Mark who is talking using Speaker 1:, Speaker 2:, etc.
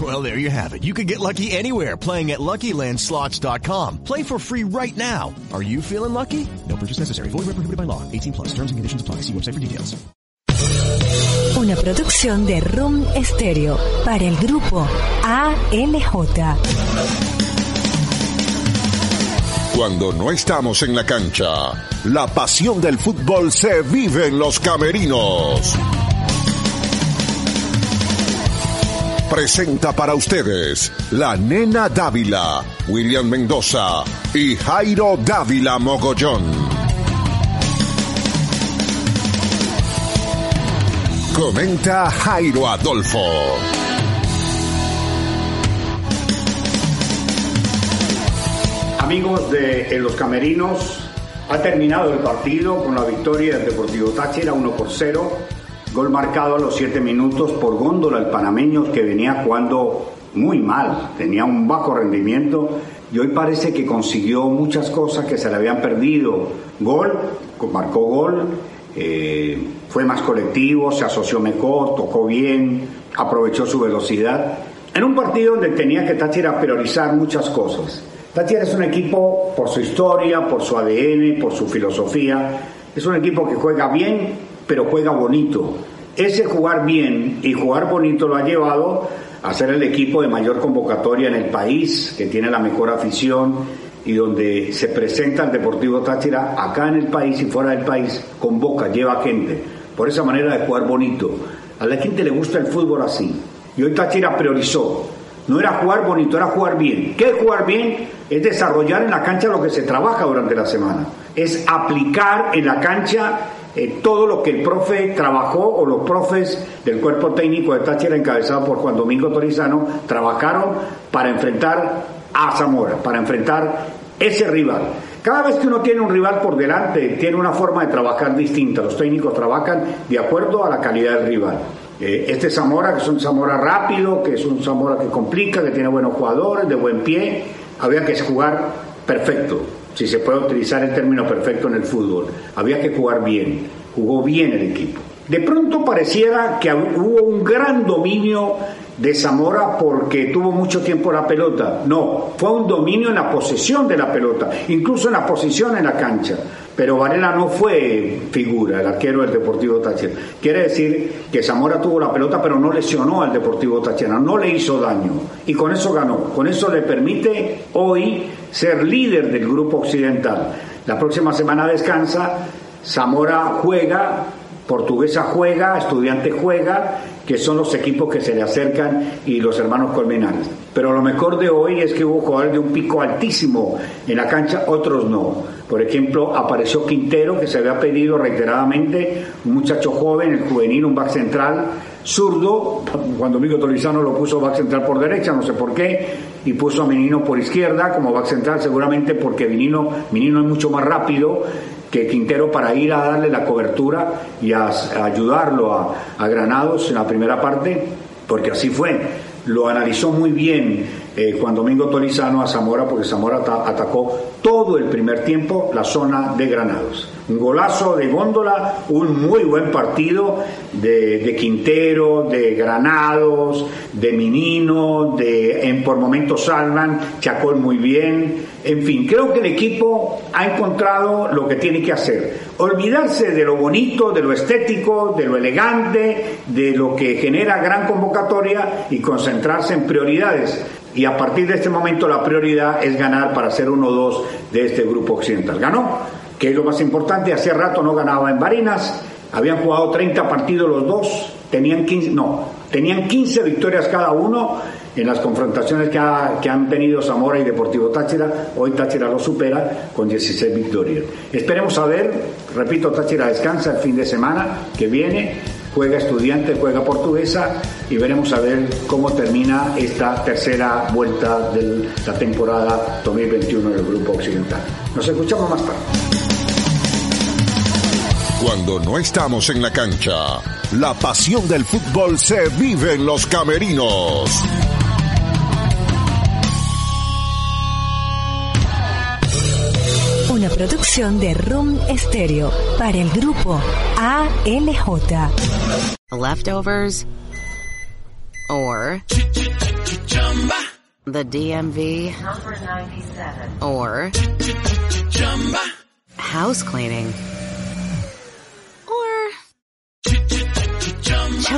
Speaker 1: Well, there you have it. You can get lucky anywhere playing at LuckyLandSlots.com. Play for free right now. Are you feeling lucky? No purchase necessary. Void where prohibited by law. 18 plus. Terms and conditions apply. See website for details.
Speaker 2: Una producción de Room Stereo para el grupo ALJ.
Speaker 3: Cuando no estamos en la cancha, la pasión del fútbol se vive en los camerinos. Presenta para ustedes la nena Dávila, William Mendoza y Jairo Dávila Mogollón. Comenta Jairo Adolfo.
Speaker 4: Amigos de en los Camerinos, ha terminado el partido con la victoria del Deportivo Táchira 1 por 0. Gol marcado a los 7 minutos por Góndola, el panameño que venía jugando muy mal, tenía un bajo rendimiento y hoy parece que consiguió muchas cosas que se le habían perdido. Gol, marcó gol, eh, fue más colectivo, se asoció mejor, tocó bien, aprovechó su velocidad. En un partido donde tenía que Táchira priorizar muchas cosas. Táchira es un equipo por su historia, por su ADN, por su filosofía. Es un equipo que juega bien, pero juega bonito. Ese jugar bien y jugar bonito lo ha llevado a ser el equipo de mayor convocatoria en el país, que tiene la mejor afición y donde se presenta el Deportivo Táchira acá en el país y fuera del país, convoca, lleva gente por esa manera de jugar bonito. A la gente le gusta el fútbol así. Y hoy Táchira priorizó. No era jugar bonito, era jugar bien. ¿Qué es jugar bien? Es desarrollar en la cancha lo que se trabaja durante la semana. Es aplicar en la cancha eh, todo lo que el profe trabajó o los profes del cuerpo técnico de Táchira encabezado por Juan Domingo Torizano trabajaron para enfrentar a Zamora, para enfrentar ese rival. Cada vez que uno tiene un rival por delante, tiene una forma de trabajar distinta. Los técnicos trabajan de acuerdo a la calidad del rival. Eh, este Zamora, que es un Zamora rápido, que es un Zamora que complica, que tiene buenos jugadores, de buen pie, había que jugar perfecto, si se puede utilizar el término perfecto en el fútbol. Había que jugar bien, jugó bien el equipo. De pronto pareciera que hubo un gran dominio de Zamora porque tuvo mucho tiempo la pelota. No, fue un dominio en la posesión de la pelota, incluso en la posición en la cancha. Pero Varela no fue figura, el arquero del Deportivo Táchira. Quiere decir que Zamora tuvo la pelota, pero no lesionó al Deportivo Táchira, no le hizo daño. Y con eso ganó. Con eso le permite hoy ser líder del grupo occidental. La próxima semana descansa, Zamora juega Portuguesa juega, Estudiante juega, que son los equipos que se le acercan y los hermanos Colmenares. Pero lo mejor de hoy es que hubo jugadores de un pico altísimo en la cancha, otros no. Por ejemplo, apareció Quintero, que se había pedido reiteradamente, un muchacho joven, el juvenil, un back central, zurdo, cuando Domingo Tolizano lo puso back central por derecha, no sé por qué, y puso a Menino por izquierda como back central, seguramente porque Menino, es mucho más rápido que Quintero para ir a darle la cobertura y a, ayudarlo a, a, Granados en la primera parte, porque así fue. Lo analizó muy bien eh, Juan Domingo Tolizano a Zamora, porque Zamora atacó todo el primer tiempo la zona de Granados. Un golazo de Góndola, un muy buen partido de, Quintero, de Granados, de Minino, de en por momentos Salman, Chacol muy bien. En fin, creo que el equipo ha encontrado lo que tiene que hacer. Olvidarse de lo bonito, de lo estético, de lo elegante, de lo que genera gran convocatoria y concentrarse en prioridades y a partir de este momento la prioridad es ganar para ser uno o dos de este grupo occidental. Ganó, que es lo más importante, hace rato no ganaba en Barinas Habían jugado 30 partidos los dos, tenían 15, no, tenían 15 victorias cada uno en las confrontaciones que, que, han tenido Zamora y Deportivo Táchira. Hoy Táchira lo supera con 16 victorias. Esperemos a ver, repito, Táchira descansa el fin de semana que viene, juega estudiante, juega portuguesa y veremos a ver cómo termina esta tercera vuelta de la temporada 2021 del Grupo Occidental. Nos escuchamos más tarde.
Speaker 3: Cuando no estamos en la cancha, la pasión del fútbol se vive en los camerinos.
Speaker 2: Una producción de Room Stereo para el grupo ALJ.
Speaker 5: Leftovers or the DMV or house cleaning.